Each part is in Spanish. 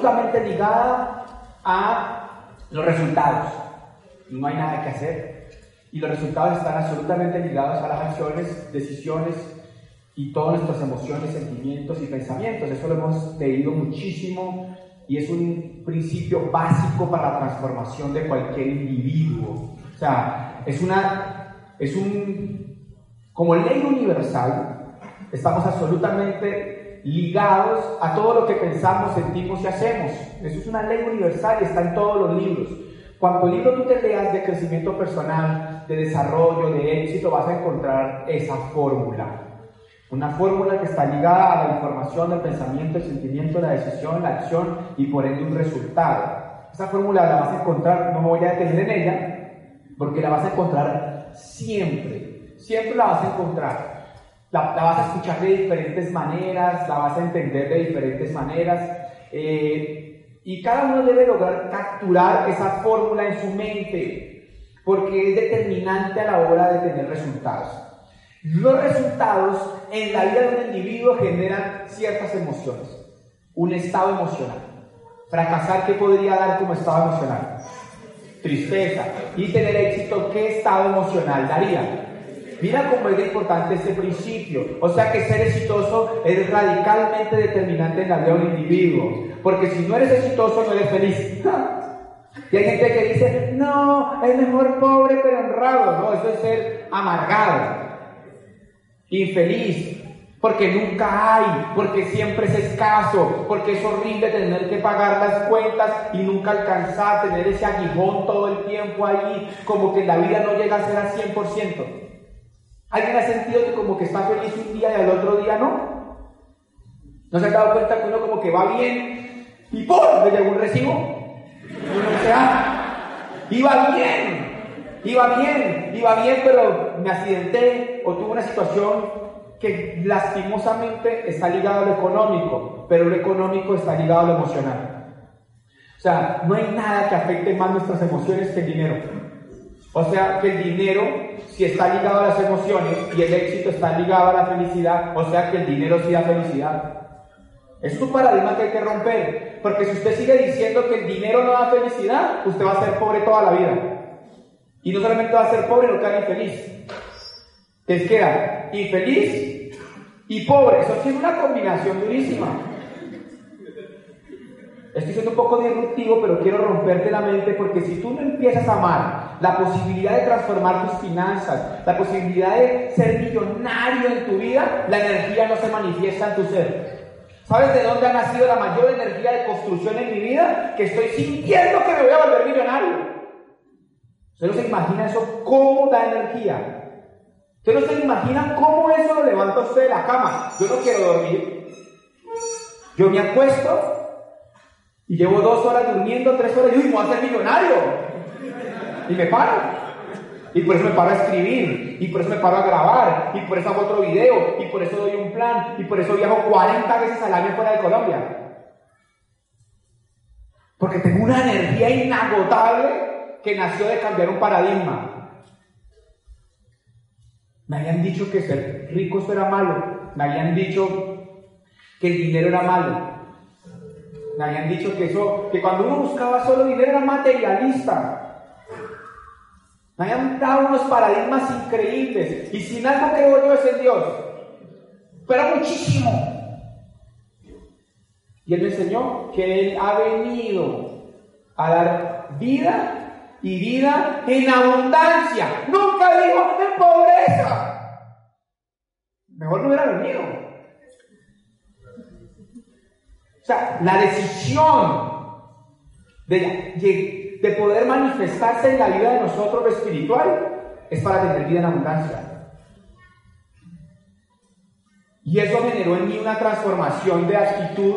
absolutamente ligada a los resultados. No hay nada que hacer. Y los resultados están absolutamente ligados a las acciones, decisiones y todas nuestras emociones, sentimientos y pensamientos. Eso lo hemos leído muchísimo y es un principio básico para la transformación de cualquier individuo. O sea, es una, es un, como ley universal, estamos absolutamente ligados a todo lo que pensamos, sentimos y hacemos. Eso es una ley universal y está en todos los libros. Cuando libro tú te leas de crecimiento personal, de desarrollo, de éxito, vas a encontrar esa fórmula. Una fórmula que está ligada a la información, el pensamiento, el sentimiento, la decisión, la acción y por ende un resultado. Esa fórmula la vas a encontrar, no me voy a detener en ella, porque la vas a encontrar siempre. Siempre la vas a encontrar. La, vas a escuchar de diferentes maneras, la vas a entender de diferentes maneras. Eh, y cada uno debe lograr capturar esa fórmula en su mente, porque es determinante a la hora de tener resultados. Los resultados en la vida de un individuo generan ciertas emociones, un estado emocional. Fracasar, ¿qué podría dar como estado emocional? Tristeza. Y tener éxito, ¿qué estado emocional daría? Mira cómo es importante este principio. O sea que ser exitoso es radicalmente determinante en la vida de un individuo. Porque si no eres exitoso, no eres feliz. Y hay gente que dice, no, es mejor pobre pero honrado. No, eso es ser amargado infeliz, porque nunca hay, porque siempre es escaso, porque es horrible tener que pagar las cuentas y nunca alcanzar, tener ese aguijón todo el tiempo ahí, como que la vida no llega a ser al 100%. ¿Alguien ha sentido que como que está feliz un día y al otro día no? ¿No se ha dado cuenta que uno como que va bien y ¡pum! le llegó un recibo? Y uno dice, ah, iba bien, Iba bien, iba bien, pero me accidenté o tuve una situación que lastimosamente está ligada a lo económico, pero lo económico está ligado a lo emocional. O sea, no hay nada que afecte más nuestras emociones que el dinero. O sea, que el dinero, si está ligado a las emociones y el éxito está ligado a la felicidad, o sea que el dinero sí da felicidad. Es un paradigma que hay que romper, porque si usted sigue diciendo que el dinero no da felicidad, usted va a ser pobre toda la vida. Y no solamente va a ser pobre, no queda infeliz. Les queda infeliz y pobre. Eso tiene una combinación durísima. Estoy siendo un poco disruptivo, pero quiero romperte la mente porque si tú no empiezas a amar la posibilidad de transformar tus finanzas, la posibilidad de ser millonario en tu vida, la energía no se manifiesta en tu ser. ¿Sabes de dónde ha nacido la mayor energía de construcción en mi vida? Que estoy sintiendo que me voy a volver millonario. ¿Usted no se imagina eso cómo da energía? ¿Usted no se imagina cómo eso lo levanta usted de la cama? Yo no quiero dormir. Yo me acuesto y llevo dos horas durmiendo, tres horas, y uy, voy a ser millonario. Y me paro. Y por eso me paro a escribir, y por eso me paro a grabar, y por eso hago otro video, y por eso doy un plan, y por eso viajo 40 veces al año fuera de Colombia. Porque tengo una energía inagotable que nació de cambiar un paradigma. Me habían dicho que ser rico eso era malo. Me habían dicho que el dinero era malo. Me habían dicho que eso, que cuando uno buscaba solo dinero era materialista. Me habían dado unos paradigmas increíbles. Y sin algo que yo es en Dios. Pero muchísimo. Y Él me enseñó que Él ha venido a dar vida y vida en abundancia. Nunca dijo en pobreza. Mejor no hubiera venido. O sea, la decisión de, de poder manifestarse en la vida de nosotros espiritual es para tener vida en abundancia. Y eso generó en mí una transformación de actitud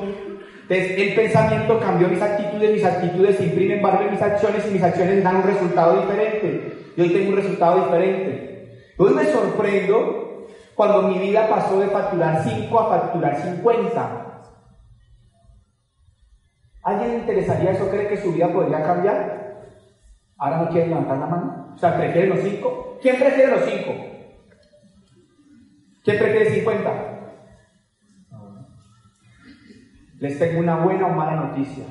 el pensamiento cambió mis actitudes, mis actitudes imprimen valor en mis acciones y mis acciones dan un resultado diferente. Y hoy tengo un resultado diferente. Hoy me sorprendo cuando mi vida pasó de facturar 5 a facturar 50. ¿Alguien le interesaría eso? ¿Cree que su vida podría cambiar? Ahora no quieren levantar la mano. O sea, ¿prefieren los 5? ¿Quién prefiere los 5? ¿Quién prefiere 50? Les tengo una buena o mala noticia.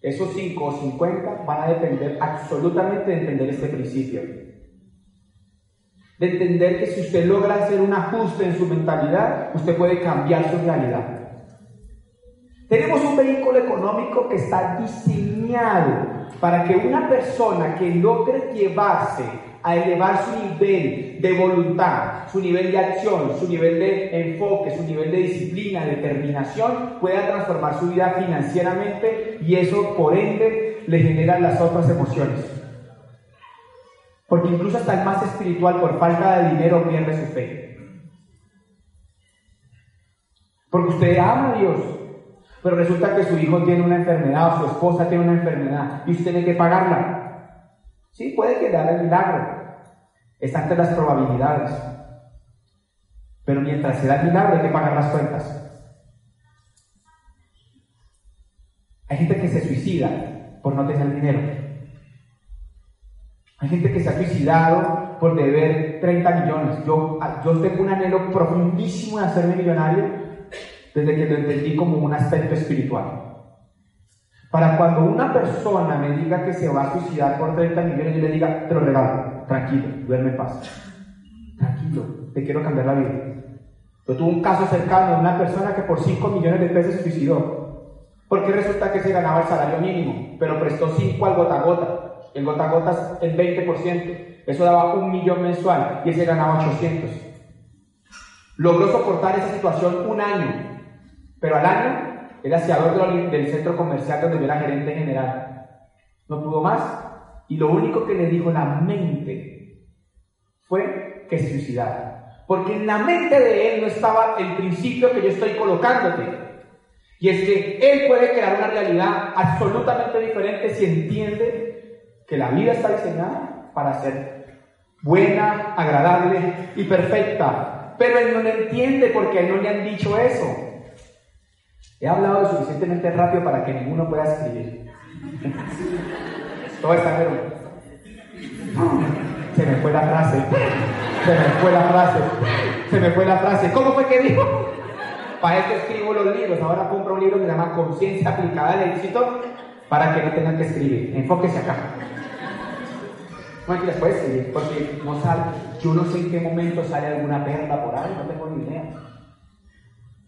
Esos 5 o 50 van a depender absolutamente de entender este principio. De entender que si usted logra hacer un ajuste en su mentalidad, usted puede cambiar su realidad. Tenemos un vehículo económico que está diseñado para que una persona que logre llevarse a elevar su nivel de voluntad, su nivel de acción, su nivel de enfoque, su nivel de disciplina, determinación, pueda transformar su vida financieramente y eso por ende le genera las otras emociones. Porque incluso hasta el más espiritual por falta de dinero pierde su fe. Porque usted ama a Dios, pero resulta que su hijo tiene una enfermedad o su esposa tiene una enfermedad y usted tiene que pagarla. Sí, puede quedar el milagro. Está entre las probabilidades. Pero mientras se da el milagro hay que pagar las cuentas. Hay gente que se suicida por no tener dinero. Hay gente que se ha suicidado por deber 30 millones. Yo, yo tengo un anhelo profundísimo de hacerme millonario desde que lo entendí como un aspecto espiritual. Para cuando una persona me diga que se va a suicidar por 30 millones, yo le diga, te lo regalo, tranquilo, duerme en paz. Tranquilo, te quiero cambiar la vida. Yo tuve un caso cercano de una persona que por 5 millones de pesos se suicidó. Porque resulta que se ganaba el salario mínimo, pero prestó 5 al gota a gota. El gota a gota es el 20%. Eso daba un millón mensual y ese ganaba 800. Logró soportar esa situación un año pero al año, el aseador del centro comercial donde yo era gerente general, no pudo más y lo único que le dijo la mente fue que se suicidara. Porque en la mente de él no estaba el principio que yo estoy colocándote. Y es que él puede crear una realidad absolutamente diferente si entiende que la vida está diseñada para ser buena, agradable y perfecta. Pero él no lo entiende porque a él no le han dicho eso. He hablado lo suficientemente rápido para que ninguno pueda escribir. Todo está pero... Se me fue la frase. Se me fue la frase. Se me fue la frase. ¿Cómo fue que dijo? Para esto escribo los libros. Ahora compro un libro que se llama Conciencia aplicada al éxito para que no tengan que escribir. Enfóquese acá. Bueno, aquí les puede escribir, porque no sale. Yo no sé en qué momento sale alguna perla por ahí, no tengo ni idea.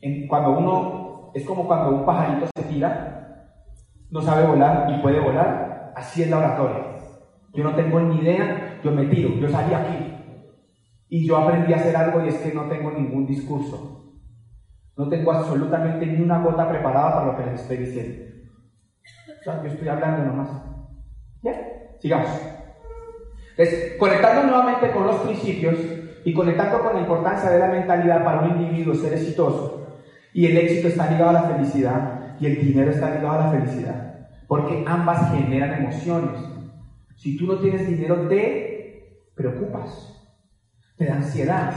En, cuando uno es como cuando un pajarito se tira, no sabe volar y puede volar, así es la oratoria. Yo no tengo ni idea, yo me tiro, yo salí aquí. Y yo aprendí a hacer algo y es que no tengo ningún discurso. No tengo absolutamente ni una gota preparada para lo que les estoy diciendo. yo estoy hablando nomás. ¿Ya? Sigamos. Entonces, conectando nuevamente con los principios y conectando con la importancia de la mentalidad para un individuo ser exitoso, y el éxito está ligado a la felicidad y el dinero está ligado a la felicidad. Porque ambas generan emociones. Si tú no tienes dinero, te preocupas, te da ansiedad,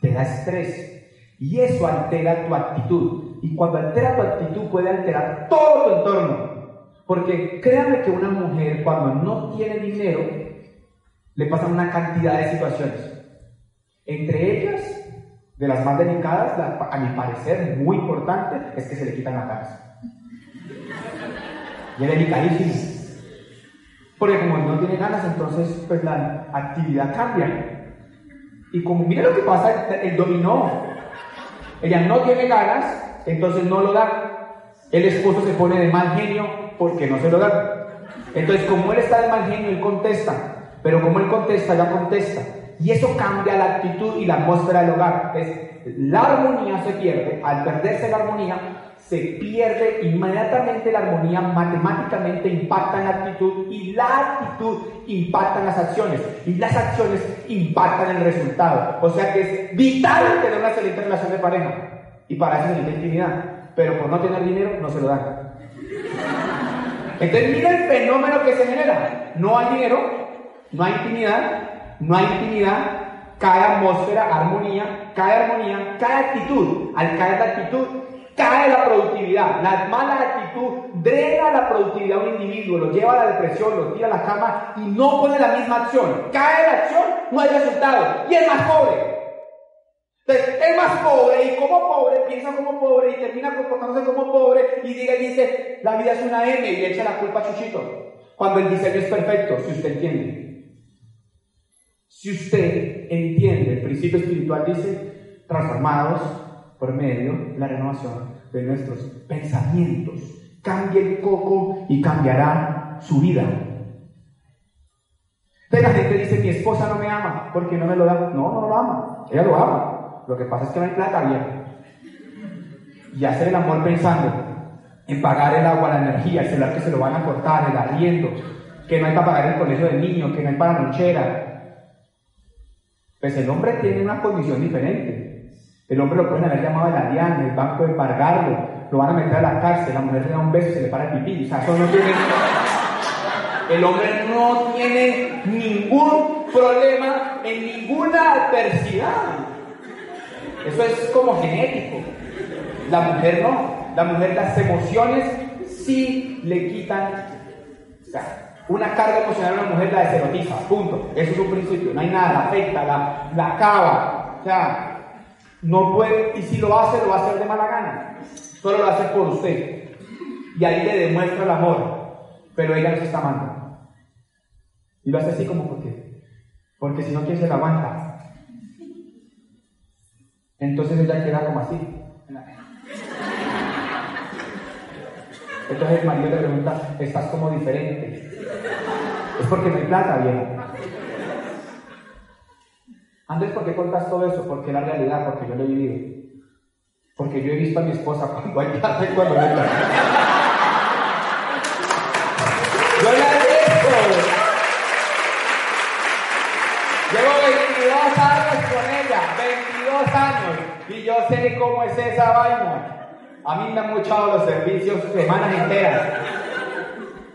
te da estrés. Y eso altera tu actitud. Y cuando altera tu actitud puede alterar todo tu entorno. Porque créanme que una mujer cuando no tiene dinero, le pasan una cantidad de situaciones. Entre ellas, de las más delicadas, a mi parecer, muy importante, es que se le quitan la cabeza. Y es delicadísimo. Porque como no tiene ganas, entonces pues la actividad cambia. Y como mire lo que pasa, el dominó. Ella no tiene ganas, entonces no lo da. El esposo se pone de mal genio porque no se lo da. Entonces, como él está de mal genio, él contesta. Pero como él contesta, ya contesta. Y eso cambia la actitud y la atmósfera del hogar. Es, la armonía se pierde. Al perderse la armonía, se pierde inmediatamente la armonía, matemáticamente impacta en la actitud y la actitud impacta en las acciones y las acciones impactan el resultado. O sea que es vital tener una excelente relación de pareja y para eso necesita intimidad, pero por no tener dinero no se lo dan. Entonces mira el fenómeno que se genera. No hay dinero, no hay intimidad, no hay intimidad, cae atmósfera, armonía, cae armonía, cae actitud. Al caer la actitud, cae la productividad. La mala actitud drena la productividad de un individuo, lo lleva a la depresión, lo tira a la cama y no pone la misma acción. Cae la acción, no hay resultado y es más pobre. Entonces, es más pobre y como pobre, piensa como pobre y termina comportándose como pobre y diga y dice, la vida es una M y echa la culpa a Chuchito. Cuando el diseño es perfecto, si usted entiende. Si usted entiende, el principio espiritual dice, transformados por medio de la renovación de nuestros pensamientos. Cambie el coco y cambiará su vida. Entonces la gente dice, mi esposa no me ama, porque no me lo da. No, no lo ama, ella lo ama. Lo que pasa es que no hay plata, bien. Y hacer el amor pensando en pagar el agua, la energía, el celular que se lo van a cortar, el arriendo, que no hay para pagar el colegio del niño, que no hay para la lonchera. Pues el hombre tiene una condición diferente. El hombre lo pueden haber llamado el alián, el banco de embargarlo, lo van a meter a la cárcel, la mujer le da un beso y se le para el pipí. Tiene. El hombre no tiene ningún problema en ninguna adversidad. Eso es como genético. La mujer no. La mujer, las emociones sí le quitan. Una carga emocional a una mujer la deserotiza, punto. Eso es un principio. No hay nada, la afecta, la, la acaba. O sea, no puede, y si lo hace, lo va a hacer de mala gana. Solo lo hace por usted. Y ahí le demuestra el amor. Pero ella no se está amando. Y lo hace así como porque. Porque si no, ¿quién se la aguanta? Entonces ella queda como así. Entonces el marido le pregunta, estás como diferente. Es porque no plata, viejo. Andrés, ¿por qué contas todo eso? Porque la realidad, porque yo lo he vivido. Porque yo he visto a mi esposa cuando hay plata y cuando no plata. Yo la he visto. Llevo 22 años con ella, 22 años, y yo sé cómo es esa vaina. A mí me han muchado los servicios semanas enteras.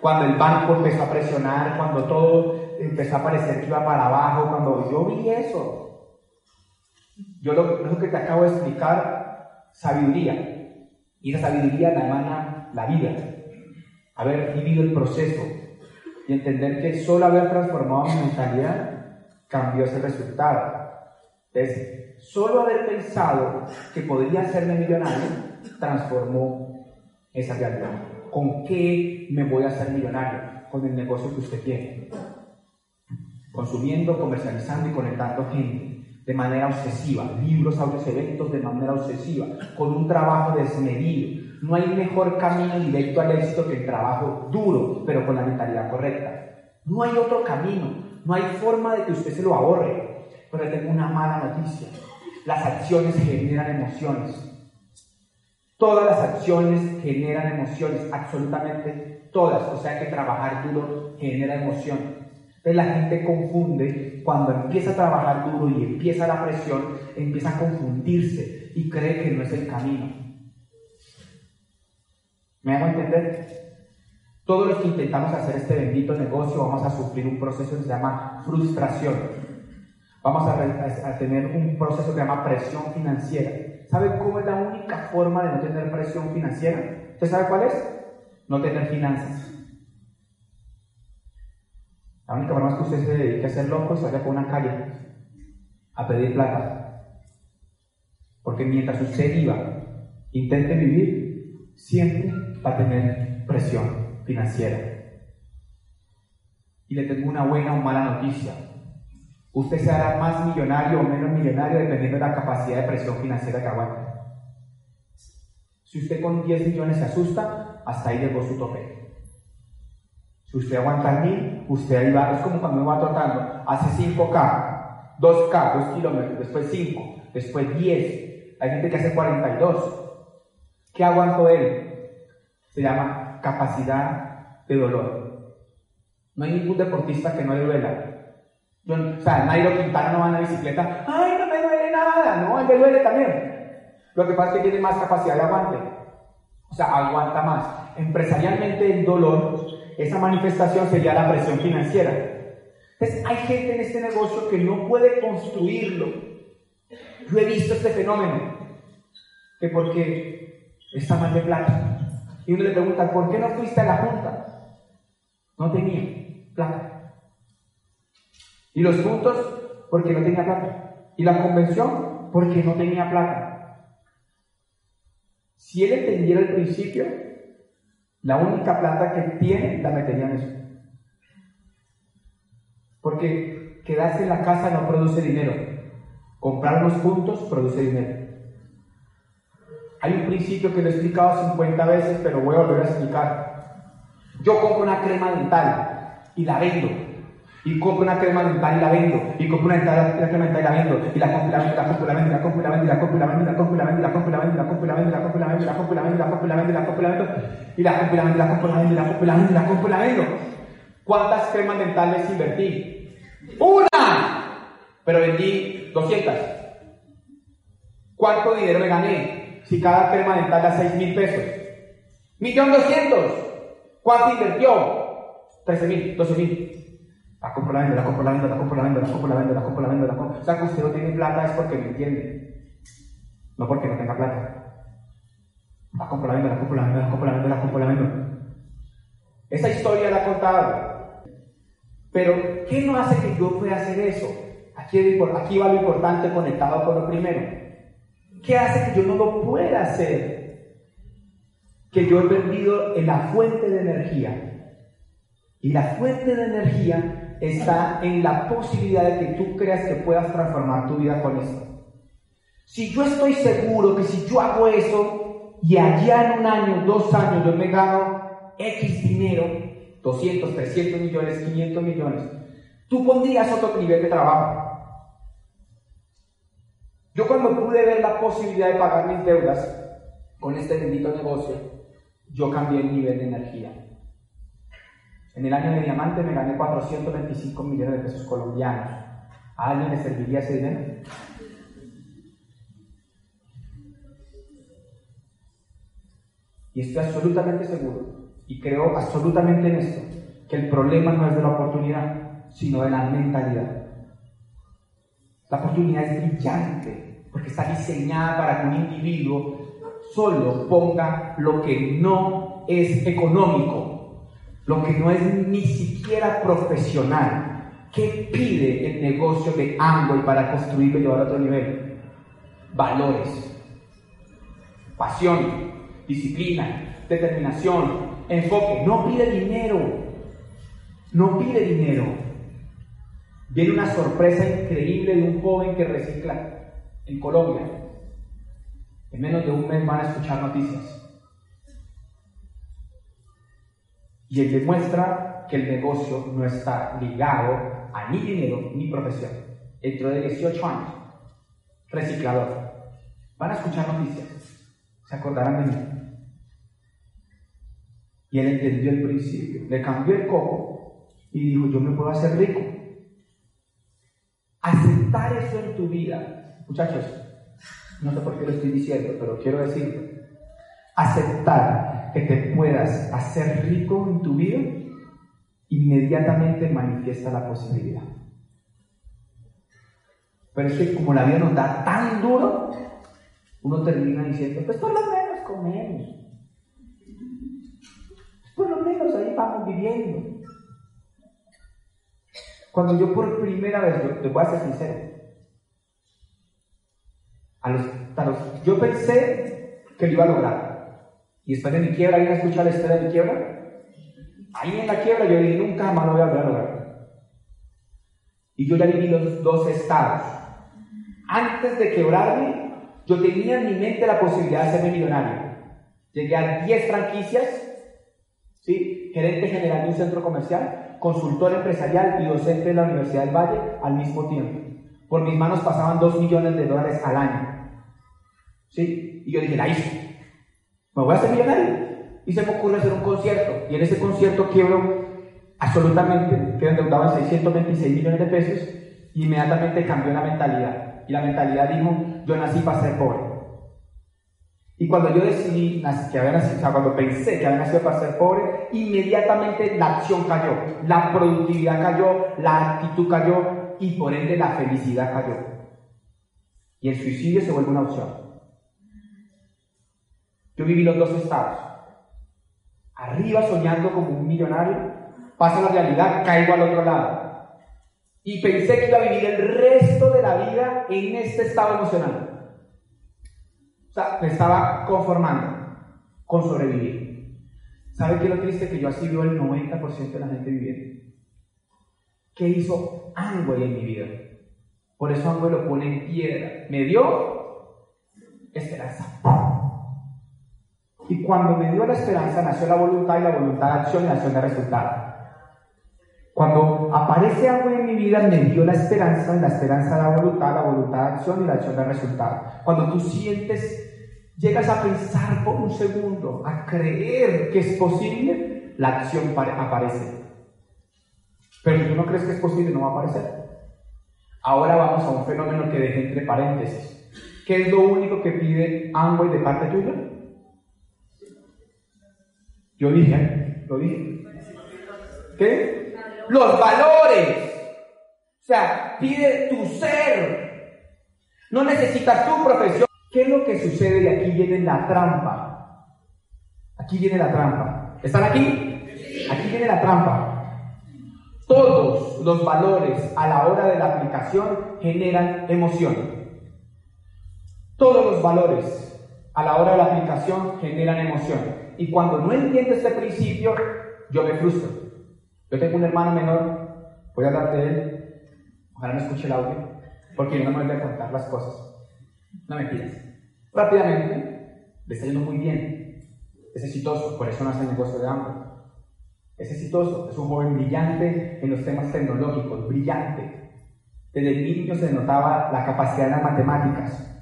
Cuando el banco empezó a presionar, cuando todo empezó a parecer que iba para abajo, cuando yo vi eso. Yo lo, lo que te acabo de explicar, sabiduría. Y la sabiduría la emana la vida. Haber vivido el proceso y entender que solo haber transformado mi mentalidad cambió ese resultado. Entonces, solo haber pensado que podría hacerme millonario transformó esa realidad. ¿Con qué me voy a hacer millonario? Con el negocio que usted tiene. Consumiendo, comercializando y conectando gente de manera obsesiva, libros, audios, eventos de manera obsesiva, con un trabajo desmedido. No hay mejor camino directo al éxito que el trabajo duro, pero con la mentalidad correcta. No hay otro camino. No hay forma de que usted se lo ahorre. Pero tengo una mala noticia. Las acciones generan emociones. Todas las acciones generan emociones, absolutamente todas. O sea que trabajar duro genera emoción. Entonces la gente confunde cuando empieza a trabajar duro y empieza la presión, empieza a confundirse y cree que no es el camino. ¿Me hago entender? Todos los que intentamos hacer este bendito negocio vamos a sufrir un proceso que se llama frustración. Vamos a, tener un proceso que se llama presión financiera. ¿Sabe cómo es la única forma de no tener presión financiera? ¿Usted sabe cuál es? No tener finanzas. La única forma es que usted se dedique a ser loco y se vaya por una calle a pedir plata. Porque mientras usted viva, intente vivir, siempre va a tener presión financiera. Y le tengo una buena o mala noticia. Usted se hará más millonario o menos millonario dependiendo de la capacidad de presión financiera que aguante. Si usted con 10 millones se asusta, hasta ahí llegó su tope. Si usted aguanta mil, usted ahí va, es como cuando uno va trotando, hace 5K, 2K, 2 kilómetros, después 5, después 10. Hay gente que hace 42. ¿Qué aguantó él? Se llama capacidad de dolor. No hay ningún deportista que no le duela. O sea, Nairo Quintana no va en la bicicleta, ¡ay, no me duele nada! No, él le duele también. Lo que pasa es que tiene más capacidad de aguante. O sea, aguanta más. Empresarialmente el dolor, esa manifestación sería la presión financiera. Entonces, hay gente en este negocio que no puede construirlo. Yo he visto este fenómeno, que porque está mal de plata. Y uno le pregunta, ¿por qué no fuiste a la junta? No tenía plata. Y los puntos, porque no tenía plata. Y la convención, porque no tenía plata. Si él entendiera el principio, la única plata que tiene la metería en eso. Porque quedarse en la casa no produce dinero. Comprar los puntos produce dinero. Hay un principio que lo he explicado 50 veces, pero voy a volver a explicar. Yo compro una crema dental y la vendo y compro una crema dental y la vendo, y compro una, crema dental y la vendo, y la compro y la vendo, la compro y la vendo, la compro y la vendo, la compro y la vendo, la compro y la vendo, la compro y la vendo, la compro y la vendo, la compro y la vendo, la compro y la vendo, la compro y la vendo, la compro y la vendo, y la compro y la vendo, y la compro y la vendo, la compro y la vendo, la compro y la vendo. ¿Cuántas cremas dentales invertí? ¡Una! Pero vendí 200. ¿Cuánto dinero me gané? Si cada crema dental da 6 mil pesos. ¡Millón doscientos! ¿Cuánto invirtió? 13 mil, 12 mil. La compro, la vendo, la compro, la vendo, la compro, la vendo, la compro, la vendo, la compro, la vendo, la compro. O sea, que usted no tiene plata es porque me entiende. No porque no tenga plata. La compro, la vendo, la compro, la vendo, la compro, la vendo, la compro, la vendo. Esa historia la he contado. Pero, ¿qué no hace que yo pueda hacer eso? Aquí, aquí va lo importante conectado con lo primero. ¿Qué hace que yo no lo pueda hacer? Que yo he perdido en la fuente de energía. Y la fuente de energía está en la posibilidad de que tú creas que puedas transformar tu vida con esto. Si yo estoy seguro que si yo hago eso y allá en un año, dos años, yo me gano X dinero, 200, 300 millones, 500 millones, tú pondrías otro nivel de trabajo. Yo cuando pude ver la posibilidad de pagar mis deudas con este bendito negocio, yo cambié el nivel de energía. En el año de diamante me gané 425 millones de pesos colombianos. ¿A alguien le serviría ese dinero? Y estoy absolutamente seguro, y creo absolutamente en esto, que el problema no es de la oportunidad, sino de la mentalidad. La oportunidad es brillante, porque está diseñada para que un individuo solo ponga lo que no es económico lo que no es ni siquiera profesional. ¿Qué pide el negocio de Amway para construirlo y llevar a otro nivel? Valores, pasión, disciplina, determinación, enfoque. No pide dinero, no pide dinero. Viene una sorpresa increíble de un joven que recicla en Colombia. En menos de un mes van a escuchar noticias. Y él demuestra que el negocio no está ligado a ni dinero ni profesión. Dentro de 18 años, reciclador. Van a escuchar noticias. Se acordarán de mí. Y él entendió el principio. Le cambió el coco y dijo, yo me puedo hacer rico. Aceptar eso en tu vida. Muchachos, no sé por qué lo estoy diciendo, pero quiero decirlo. Aceptar que te puedas hacer rico en tu vida, inmediatamente manifiesta la posibilidad. Pero es que como la vida nos da tan duro, uno termina diciendo, pues por lo menos comemos. Por lo menos ahí vamos viviendo. Cuando yo por primera vez, te voy a ser sincero, a los, a los, yo pensé que lo iba a lograr. Y después de mi quiebra, ¿alguien escucha la historia de mi quiebra? Ahí en la quiebra yo dije, nunca más lo voy a volver a lograr. Y yo ya viví los dos estados. Antes de quebrarme, yo tenía en mi mente la posibilidad de serme millonario. Llegué a 10 franquicias, ¿sí? gerente general de un centro comercial, consultor empresarial y docente de la Universidad del Valle al mismo tiempo. Por mis manos pasaban 2 millones de dólares al año. ¿sí? Y yo dije, la hice me voy a hacer millonario. Y se me ocurre hacer un concierto. Y en ese concierto quiebro absolutamente, quedo endeudado en 626 millones de pesos. Y inmediatamente cambió la mentalidad. Y la mentalidad dijo, yo nací para ser pobre. Y cuando yo decidí que había nacido, o sea, cuando pensé que había nacido para ser pobre, inmediatamente la acción cayó, la productividad cayó, la actitud cayó y por ende la felicidad cayó. Y el suicidio se vuelve una opción. Yo viví los dos estados. Arriba soñando como un millonario, paso a la realidad, caigo al otro lado. Y pensé que iba a vivir el resto de la vida en este estado emocional. O sea, me estaba conformando con sobrevivir. ¿Sabe qué es lo triste? Que yo así vivo el 90% de la gente viviendo. ¿Qué hizo Amway en mi vida? Por eso Amway lo pone en piedra. Me dio esperanza. Y cuando me dio la esperanza, nació la voluntad y la voluntad de acción y la acción de resultado. Cuando aparece algo en mi vida, me dio la esperanza, y la esperanza la voluntad, la voluntad de acción y la acción de resultado. Cuando tú sientes, llegas a pensar por un segundo, a creer que es posible, la acción aparece. Pero si tú no crees que es posible, no va a aparecer. Ahora vamos a un fenómeno que dejé entre paréntesis. ¿Qué es lo único que pide Amway de parte tuya? Yo dije, lo dije. ¿Qué? Los valores. O sea, pide tu ser. No necesitas tu profesión. ¿Qué es lo que sucede? Y aquí viene la trampa. Aquí viene la trampa. ¿Están aquí? Aquí viene la trampa. Todos los valores a la hora de la aplicación generan emoción. Todos los valores a la hora de la aplicación generan emoción. Y cuando no entiendo este principio, yo me frustro. Yo tengo un hermano menor, voy a hablar de él, ojalá no escuche el audio, porque no me voy contar las cosas. No me pidas. Rápidamente, le está yendo muy bien, es exitoso, por eso no hace negocio de hambre. Es exitoso, es un joven brillante en los temas tecnológicos, brillante. Desde niño se notaba la capacidad de las matemáticas,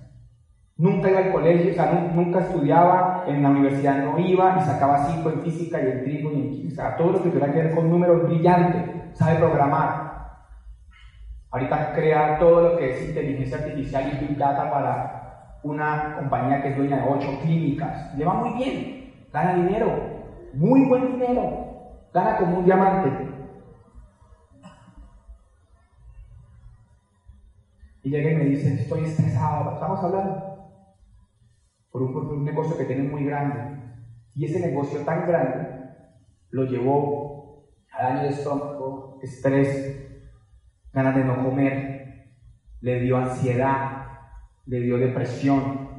Nunca iba al colegio, o sea, nunca estudiaba, en la universidad no iba y sacaba cinco en física y en trigo y en química, todo lo que tuviera que ver con números brillante, sabe programar. Ahorita crea todo lo que es inteligencia artificial y big data para una compañía que es dueña de ocho clínicas. Le va muy bien, gana dinero, muy buen dinero, gana como un diamante. Y llega y me dice, estoy estresado, estamos hablando por un, negocio que tiene muy grande. Y ese negocio tan grande lo llevó a daño de estómago, estrés, ganas de no comer, le dio ansiedad, le dio depresión,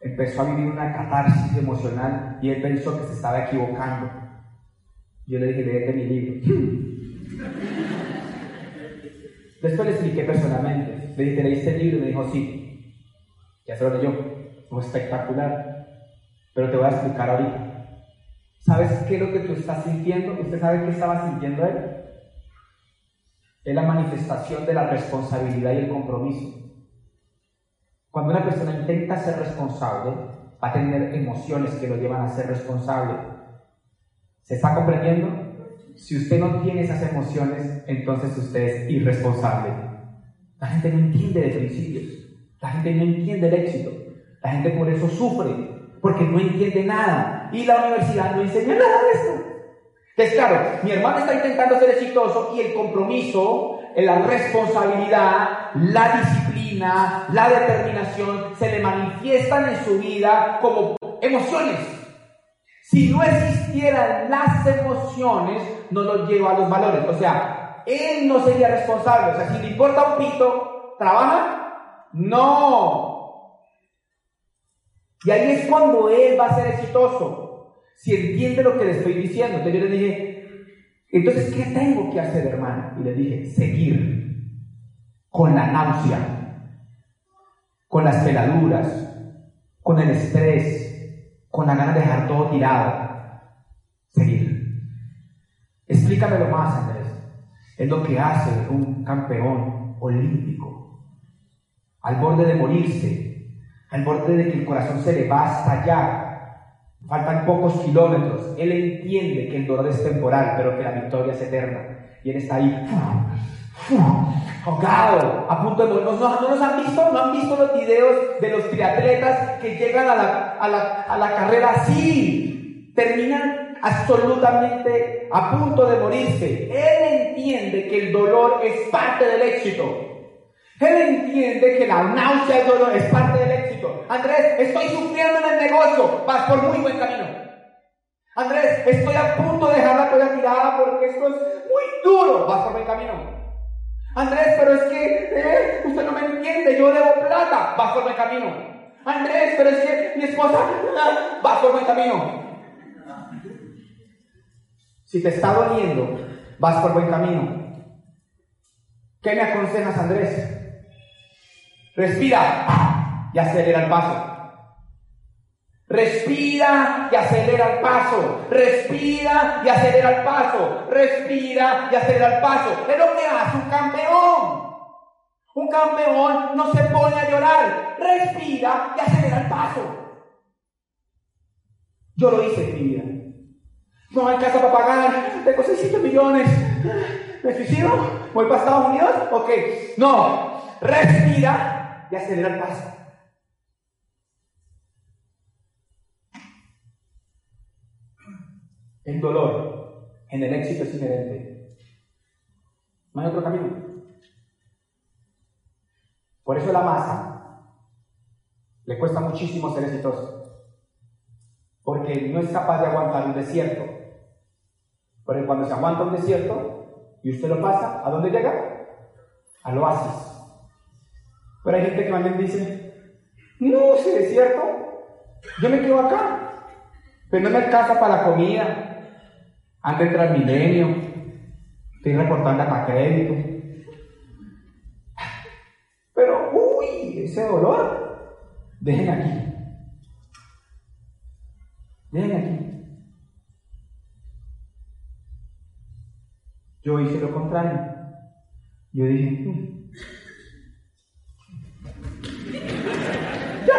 empezó a vivir una catarsis emocional y él pensó que se estaba equivocando. Yo le dije, léete mi libro. Después le expliqué personalmente. Le dije, ¿leíste el libro? Y me dijo, sí. Ya se lo leyó espectacular. Pero te voy a explicar ahorita. ¿Sabes qué es lo que tú estás sintiendo? ¿Usted sabe qué estaba sintiendo él? Es la manifestación de la responsabilidad y el compromiso. Cuando una persona intenta ser responsable, va a tener emociones que lo llevan a ser responsable. ¿Se está comprendiendo? Si usted no tiene esas emociones, entonces usted es irresponsable. La gente no entiende de principios. La gente no entiende el éxito. La gente por eso sufre, porque no entiende nada. Y la universidad no enseña nada de esto. Entonces, claro, mi hermano está intentando ser exitoso y el compromiso, la responsabilidad, la disciplina, la determinación se le manifiestan en su vida como emociones. Si no existieran las emociones, no lo lleva a los valores. O sea, él no sería responsable. O sea, si le importa un pito, ¿trabaja? No, y ahí es cuando él va a ser exitoso. Si entiende lo que le estoy diciendo. Entonces yo le dije, entonces, ¿qué tengo que hacer, hermano? Y le dije, seguir con la náusea, con las peladuras, con el estrés, con la ganas de dejar todo tirado. Seguir. Explícamelo más, Andrés. Es lo que hace un campeón olímpico. Al borde de morirse, al borde de que el corazón se le va a estallar. Faltan pocos kilómetros. Él entiende que el dolor es temporal, pero que la victoria es eterna. Y él está ahí, ahogado, a punto de morir. ¿No, ¿No, nos han visto? ¿No han visto los videos de los triatletas que llegan a la, a la, a la carrera así? Terminan absolutamente a punto de morirse. Él entiende que el dolor es parte del éxito. Él entiende que la náusea dolor es parte del éxito. Andrés, estoy sufriendo en el negocio. Vas por muy buen camino. Andrés, estoy a punto de dejar la toalla tirada porque esto es muy duro. Vas por buen camino. Andrés, pero es que eh, usted no me entiende, yo debo plata, vas por buen camino. Andrés, pero es que mi esposa ah, va por buen camino. Si te está doliendo, vas por buen camino. ¿Qué me aconsejas, Andrés? Respira y acelera el paso. Respira y acelera el paso. Respira y acelera el paso. Respira y acelera el paso. Es lo que hace un campeón. Un campeón no se pone a llorar. Respira y acelera el paso. Yo lo hice en mi vida. No hay casa para pagar. Tengo 600 millones. ¿Me suicido? ¿Voy para Estados Unidos? Ok. No. Respira y acelera el paso. El dolor en el éxito es inherente. No hay otro camino. Por eso la masa le cuesta muchísimo ser exitoso. Porque no es capaz de aguantar un desierto. Pero cuando se aguanta un desierto y usted lo pasa, ¿a dónde llega? Al oasis. Pero hay gente que también dice, no, ese desierto, yo me quedo acá. Pero no me alcanza para la comida, antes del milenio, estoy reportando a crédito. Pero, uy, ese dolor, déjenme aquí. Déjenme aquí. Yo hice lo contrario. Yo dije, mm". ya.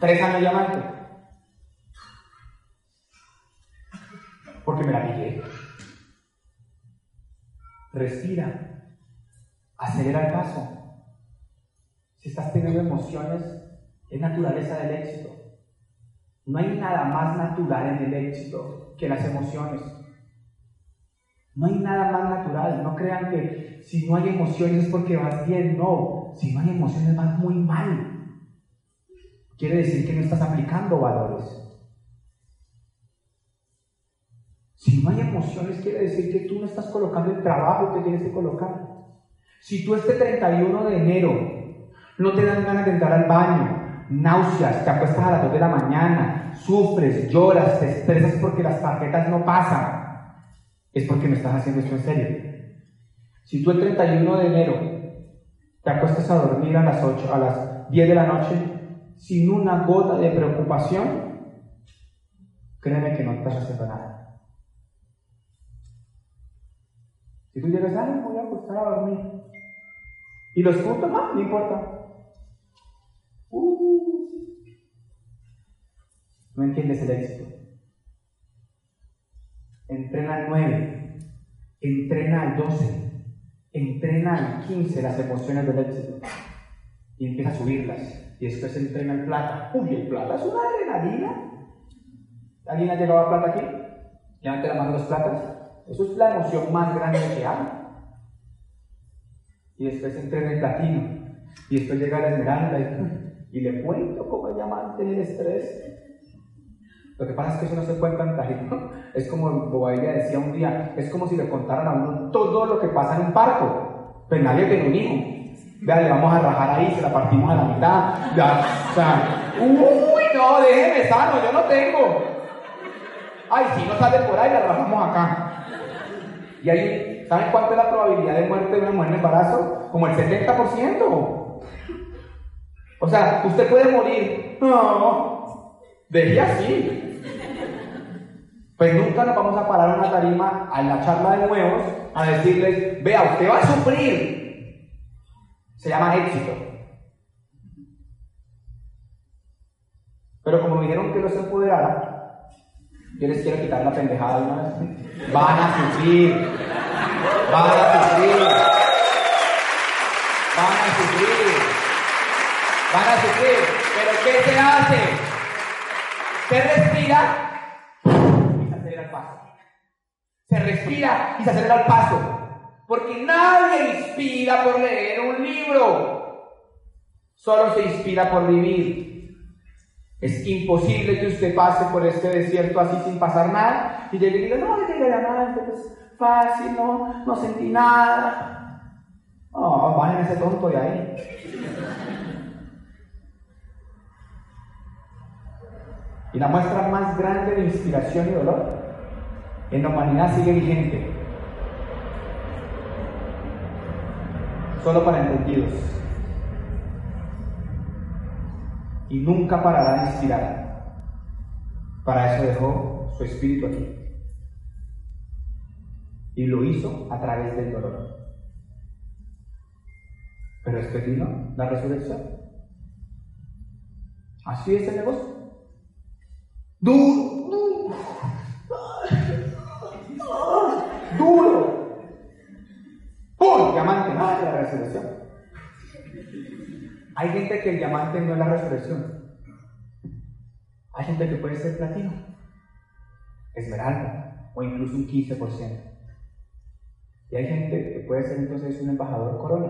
Tres años llamando. Porque me la pillé. Respira, acelera el paso. Si estás teniendo emociones, es naturaleza del éxito. No hay nada más natural en el éxito que las emociones. No hay nada más natural. No crean que si no hay emociones es porque vas bien. No. Si no hay emociones vas muy mal. Quiere decir que no estás aplicando valores. Si no hay emociones, quiere decir que tú no estás colocando el trabajo que tienes que colocar. Si tú este 31 de enero no te dan ganas de entrar al baño, náuseas, te acuestas a las 2 de la mañana, sufres, lloras, te estresas porque las tarjetas no pasan, es porque no estás haciendo esto en serio. Si tú el 31 de enero te acuestas a dormir a las 8, a las 10 de la noche, sin una gota de preocupación, créeme que no estás haciendo nada. Y tú llegas, ay, voy a acostar a dormir. Y los puntos, no, no importa. Uh. no entiendes el éxito. Entrena al 9, entrena al 12, entrena al 15 las emociones del éxito. Y empieza a subirlas. Y después entrena el plata. Uy, el plata es una adrenalina. ¿Alguien ha llegado a plata aquí? Levante la mano los platas. Eso es la emoción más grande que hay. Y después entra en el platino. Y después llega la esmeralda y, le cuento cómo es el estrés. Lo que pasa es que eso no se cuenta en tarito. Es como Bobadilla decía un día, es como si le contaran a uno todo lo que pasa en un parco. Pero nadie tiene un hijo. Vea, le vamos a rajar ahí, se la partimos a la mitad. Ya, o uy, no, déjeme sano, yo no tengo. Ay, si no sale por ahí, la rajamos acá. Y ahí, ¿saben cuánto es la probabilidad de muerte de una mujer en embarazo? Como el 70%. O sea, usted puede morir. No, deje así. Pues nunca nos vamos a parar una tarima a la charla de nuevos a decirles, vea, usted va a sufrir. Se llama éxito. Pero como dijeron que no se empoderara, yo les quiero quitar la pendejada de una. Van a sufrir. Van a sufrir. Van a sufrir. Van a sufrir. Pero ¿qué se hace? Se respira y se acelera el paso. Se respira y se acelera el paso. Porque nadie inspira por leer un libro. Solo se inspira por vivir. Es imposible que usted pase por este desierto así sin pasar nada y llegue y diga, no, llegué a diamante, pues fácil, no, no sentí nada. bajen ese tonto de ahí. Y la muestra más grande de inspiración y dolor en la humanidad sigue vigente. Solo para entendidos. Y nunca parará de inspirar. Para eso dejó su espíritu aquí. Y lo hizo a través del dolor. Pero después vino la resurrección. Así es el negocio. Duro, duro. ¡Pum! Diamante, nada de la resurrección. Hay gente que el diamante no es la resurrección. Hay gente que puede ser platino, esmeralda o incluso un 15%. Y hay gente que puede ser entonces un embajador corona.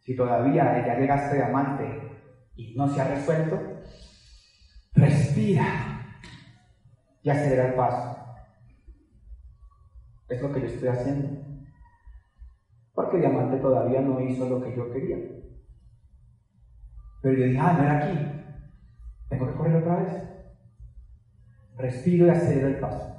Si todavía ya llegaste diamante y no se ha resuelto, respira y acelera el paso. Es lo que yo estoy haciendo. Porque el diamante todavía no hizo lo que yo quería. Pero yo dije, ah, no era aquí. Tengo que correr otra vez. Respiro y acelero el paso.